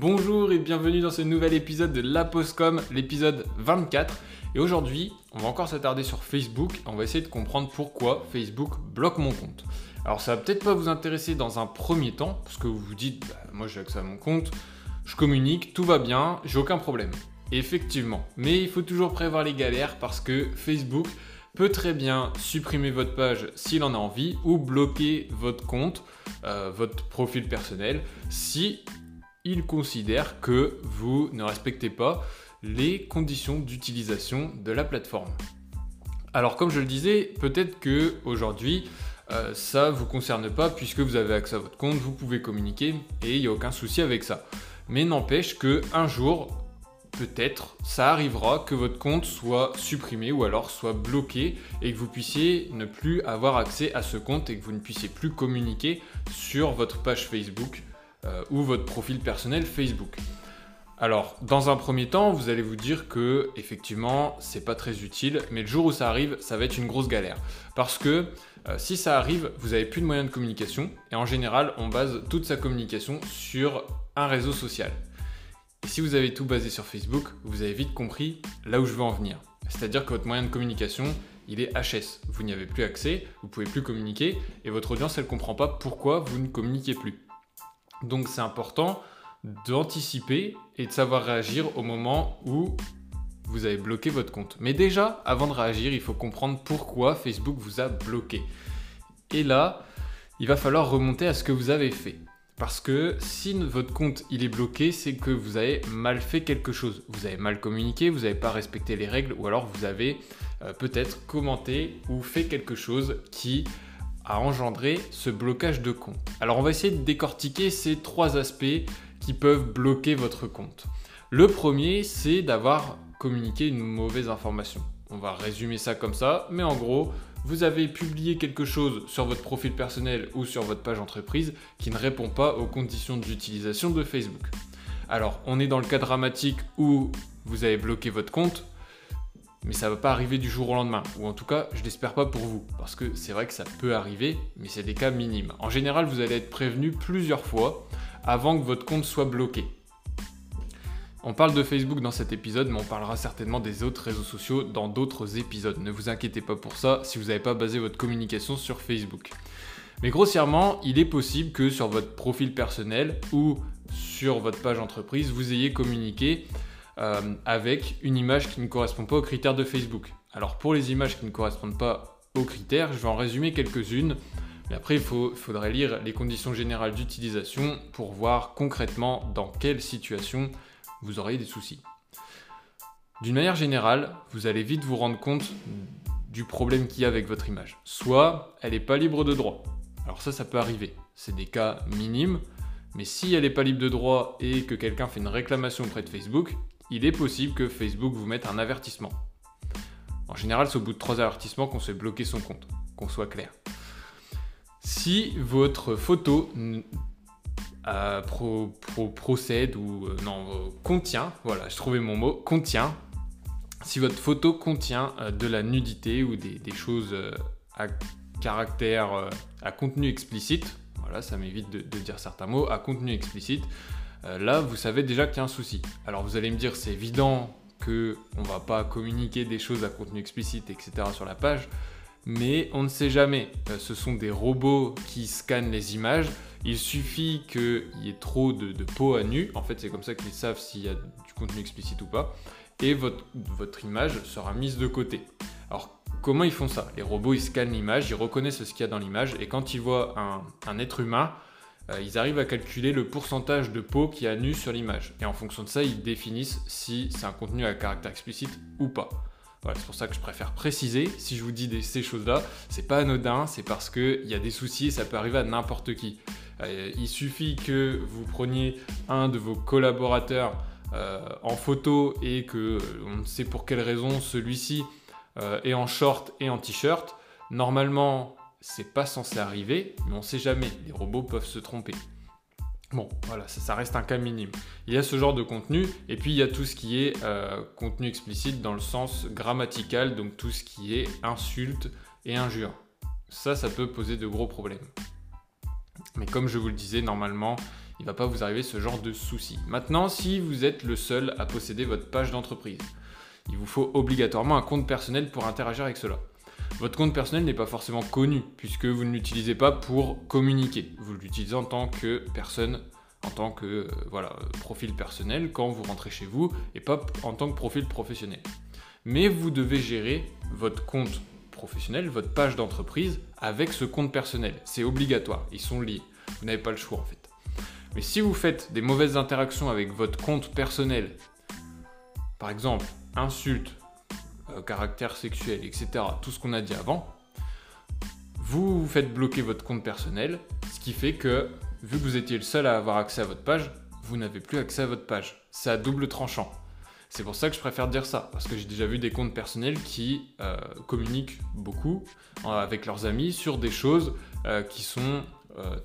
bonjour et bienvenue dans ce nouvel épisode de La Postcom, l'épisode 24. Et aujourd'hui, on va encore s'attarder sur Facebook. On va essayer de comprendre pourquoi Facebook bloque mon compte. Alors ça va peut-être pas vous intéresser dans un premier temps, parce que vous vous dites, bah, moi j'ai accès à mon compte, je communique, tout va bien, j'ai aucun problème. Effectivement, mais il faut toujours prévoir les galères parce que Facebook peut très bien supprimer votre page s'il en a envie ou bloquer votre compte, euh, votre profil personnel, si il considère que vous ne respectez pas les conditions d'utilisation de la plateforme. Alors comme je le disais, peut-être que aujourd'hui euh, ça vous concerne pas puisque vous avez accès à votre compte, vous pouvez communiquer et il n'y a aucun souci avec ça. Mais n'empêche que un jour, peut-être, ça arrivera que votre compte soit supprimé ou alors soit bloqué et que vous puissiez ne plus avoir accès à ce compte et que vous ne puissiez plus communiquer sur votre page Facebook euh, ou votre profil personnel Facebook. Alors, dans un premier temps, vous allez vous dire que effectivement, c'est pas très utile, mais le jour où ça arrive, ça va être une grosse galère. Parce que euh, si ça arrive, vous n'avez plus de moyens de communication, et en général, on base toute sa communication sur un réseau social. Et si vous avez tout basé sur Facebook, vous avez vite compris là où je veux en venir. C'est-à-dire que votre moyen de communication, il est HS. Vous n'y avez plus accès, vous pouvez plus communiquer, et votre audience, elle comprend pas pourquoi vous ne communiquez plus. Donc c'est important d'anticiper et de savoir réagir au moment où vous avez bloqué votre compte. Mais déjà, avant de réagir, il faut comprendre pourquoi Facebook vous a bloqué. Et là, il va falloir remonter à ce que vous avez fait. Parce que si votre compte il est bloqué, c'est que vous avez mal fait quelque chose. Vous avez mal communiqué, vous n'avez pas respecté les règles, ou alors vous avez euh, peut-être commenté ou fait quelque chose qui a engendré ce blocage de compte. Alors on va essayer de décortiquer ces trois aspects qui peuvent bloquer votre compte. Le premier, c'est d'avoir communiqué une mauvaise information. On va résumer ça comme ça, mais en gros, vous avez publié quelque chose sur votre profil personnel ou sur votre page entreprise qui ne répond pas aux conditions d'utilisation de Facebook. Alors, on est dans le cas dramatique où vous avez bloqué votre compte, mais ça ne va pas arriver du jour au lendemain. Ou en tout cas, je l'espère pas pour vous, parce que c'est vrai que ça peut arriver, mais c'est des cas minimes. En général, vous allez être prévenu plusieurs fois avant que votre compte soit bloqué. On parle de Facebook dans cet épisode, mais on parlera certainement des autres réseaux sociaux dans d'autres épisodes. Ne vous inquiétez pas pour ça si vous n'avez pas basé votre communication sur Facebook. Mais grossièrement, il est possible que sur votre profil personnel ou sur votre page entreprise, vous ayez communiqué euh, avec une image qui ne correspond pas aux critères de Facebook. Alors pour les images qui ne correspondent pas aux critères, je vais en résumer quelques-unes mais après, il faudrait lire les conditions générales d'utilisation pour voir concrètement dans quelle situation vous auriez des soucis. D'une manière générale, vous allez vite vous rendre compte du problème qu'il y a avec votre image. Soit elle n'est pas libre de droit. Alors ça, ça peut arriver. C'est des cas minimes. Mais si elle n'est pas libre de droit et que quelqu'un fait une réclamation auprès de Facebook, il est possible que Facebook vous mette un avertissement. En général, c'est au bout de trois avertissements qu'on se fait bloquer son compte, qu'on soit clair. Si votre photo euh, procède ou euh, non euh, contient, voilà, je trouvais mon mot, contient. Si votre photo contient de la nudité ou des, choses à caractère, à contenu explicite, voilà, ça m'évite de, dire certains mots, à contenu explicite, là vous savez déjà qu'il y a un souci. Alors vous allez me dire c'est évident que on va pas communiquer des choses à contenu explicite, etc. sur la page mais on ne sait jamais. Euh, ce sont des robots qui scannent les images. Il suffit qu'il y ait trop de, peau à nu. En fait, c'est comme ça qu'ils savent s'il y a du contenu explicite ou pas. Et votre, image sera mise de côté. Alors, comment ils font ça? Les robots, ils scannent l'image, ils reconnaissent ce qu'il y a dans l'image. Et quand ils voient un, être humain, euh, ils arrivent à calculer le pourcentage de peau qui a nu sur l'image. Et en fonction de ça, ils définissent si c'est un contenu à caractère explicite ou pas c'est pour ça que je préfère préciser. Si je vous dis ces choses-là, c'est pas anodin, c'est parce qu'il y a des soucis et ça peut arriver à n'importe qui. Euh, il suffit que vous preniez un de vos collaborateurs euh, en photo et que on ne sait pour quelle raison celui-ci est en short et en t-shirt. Normalement, c'est pas censé arriver, mais on sait jamais. Les robots peuvent se tromper. Bon, voilà, ça, reste un cas minime. Il y a ce genre de contenu, et puis il y a tout ce qui est euh, contenu explicite dans le sens grammatical, donc tout ce qui est insulte et injure. Ça, ça peut poser de gros problèmes. Mais comme je vous le disais, normalement, il ne va pas vous arriver ce genre de souci. Maintenant, si vous êtes le seul à posséder votre page d'entreprise, il vous faut obligatoirement un compte personnel pour interagir avec cela. Votre compte personnel n'est pas forcément connu puisque vous ne l'utilisez pas pour communiquer. Vous l'utilisez en tant que personne, en tant que euh, voilà, profil personnel quand vous rentrez chez vous et pas en tant que profil professionnel. Mais vous devez gérer votre compte professionnel, votre page d'entreprise avec ce compte personnel. C'est obligatoire, ils sont liés. Vous n'avez pas le choix en fait. Mais si vous faites des mauvaises interactions avec votre compte personnel, par exemple, insultes, euh, caractère sexuel, etc., tout ce qu'on a dit avant, vous vous faites bloquer votre compte personnel, ce qui fait que, vu que vous étiez le seul à avoir accès à votre page, vous n'avez plus accès à votre page. C'est à double tranchant. C'est pour ça que je préfère dire ça, parce que j'ai déjà vu des comptes personnels qui euh, communiquent beaucoup euh, avec leurs amis sur des choses qui sont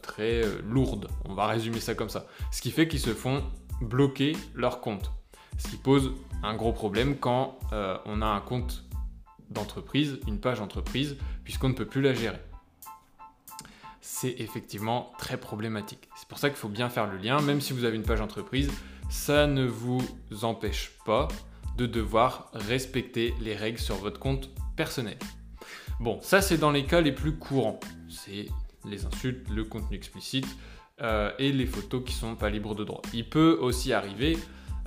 très lourdes. On va résumer ça comme ça. Ce qui fait qu'ils se font bloquer leur compte. Ce qui pose un gros problème quand euh, on a un compte d'entreprise, une page entreprise, puisqu'on ne peut plus la gérer. C'est effectivement très problématique. C'est pour ça qu'il faut bien faire le lien, même si vous avez une page entreprise, ça ne vous empêche pas de devoir respecter les règles sur votre compte personnel. Bon, ça c'est dans les cas les plus courants. C'est les insultes, le contenu explicite euh, et les photos qui sont pas libres de droit. Il peut aussi arriver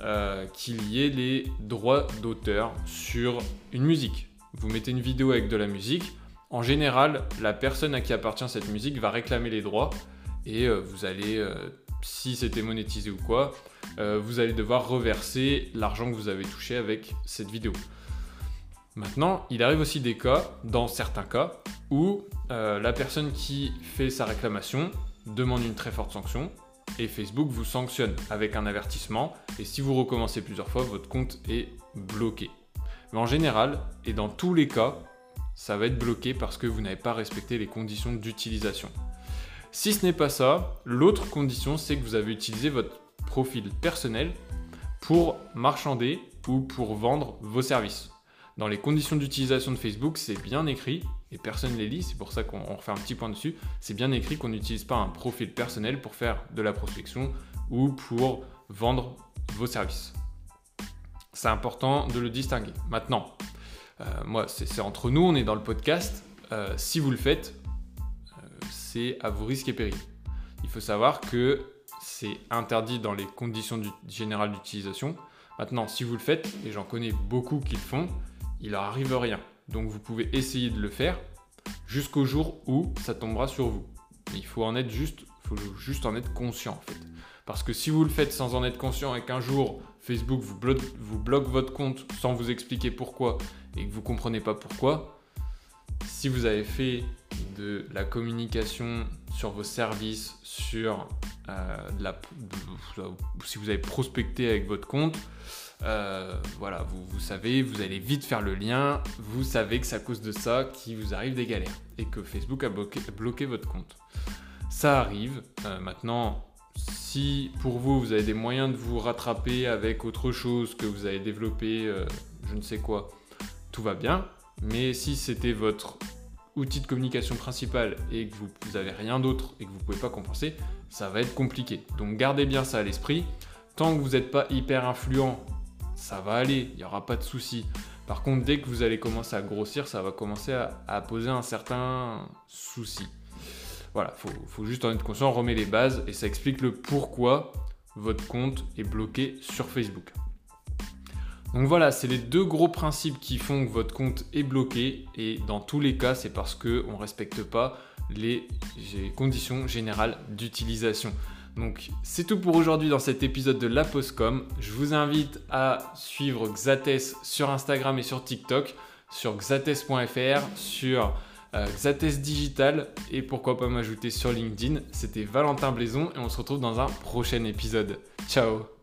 euh, qu'il y ait les droits d'auteur sur une musique. Vous mettez une vidéo avec de la musique, en général, la personne à qui appartient cette musique va réclamer les droits et euh, vous allez, euh, si c'était monétisé ou quoi, vous allez devoir reverser l'argent que vous avez touché avec cette vidéo. Maintenant, il arrive aussi des cas, dans certains cas, où la personne qui fait sa réclamation demande une très forte sanction, et Facebook vous sanctionne avec un avertissement et si vous recommencez plusieurs fois, votre compte est bloqué. Mais en général, et dans tous les cas, ça va être bloqué parce que vous n'avez pas respecté les conditions d'utilisation. Si ce n'est pas ça, l'autre condition, c'est que vous avez utilisé votre profil personnel pour marchander ou pour vendre vos services. Dans les conditions d'utilisation de Facebook, c'est bien écrit, et personne ne les lit, c'est pour ça qu'on refait un petit point dessus, c'est bien écrit qu'on n'utilise pas un profil personnel pour faire de la prospection ou pour vendre vos services. C'est important de le distinguer. Maintenant, euh, moi, c'est entre nous, on est dans le podcast. Euh, si vous le faites, euh, c'est à vos risques et périls. Il faut savoir que c'est interdit dans les conditions générales d'utilisation. Maintenant, si vous le faites, et j'en connais beaucoup qui le font, il leur arrive rien. Donc vous pouvez essayer de le faire jusqu'au jour où ça tombera sur vous. il faut en être juste, faut juste en être conscient en fait. Parce que si vous le faites sans en être conscient et qu'un jour Facebook vous bloque, votre compte sans vous expliquer pourquoi et que vous comprenez pas pourquoi, si vous avez fait de la communication sur vos services, sur euh, si vous avez prospecté avec votre compte, euh, voilà, vous, savez, vous allez vite faire le lien, vous savez que c'est à cause de ça qu'il vous arrive des galères et que Facebook a bloqué, votre compte. Ça arrive. Euh, maintenant, si pour vous, vous avez des moyens de vous rattraper avec autre chose que vous avez développé, euh, je ne sais quoi, tout va bien. Mais si c'était votre outil de communication principal et que vous n'avez rien d'autre et que vous ne pouvez pas compenser, ça va être compliqué. Donc gardez bien ça à l'esprit. Tant que vous n'êtes pas hyper influent ça va aller, il n'y aura pas de souci. Par contre, dès que vous allez commencer à grossir, ça va commencer à, poser un certain souci. Voilà, faut, faut juste en être conscient, on remet les bases et ça explique le pourquoi votre compte est bloqué sur Facebook. Donc voilà, c'est les deux gros principes qui font que votre compte est bloqué et dans tous les cas, c'est parce qu'on ne respecte pas les conditions générales d'utilisation. Donc c'est tout pour aujourd'hui dans cet épisode de La Postcom. Je vous invite à suivre Xates sur Instagram et sur TikTok, sur xates.fr, sur euh, Xates Digital et pourquoi pas m'ajouter sur LinkedIn. C'était Valentin Blaison et on se retrouve dans un prochain épisode. Ciao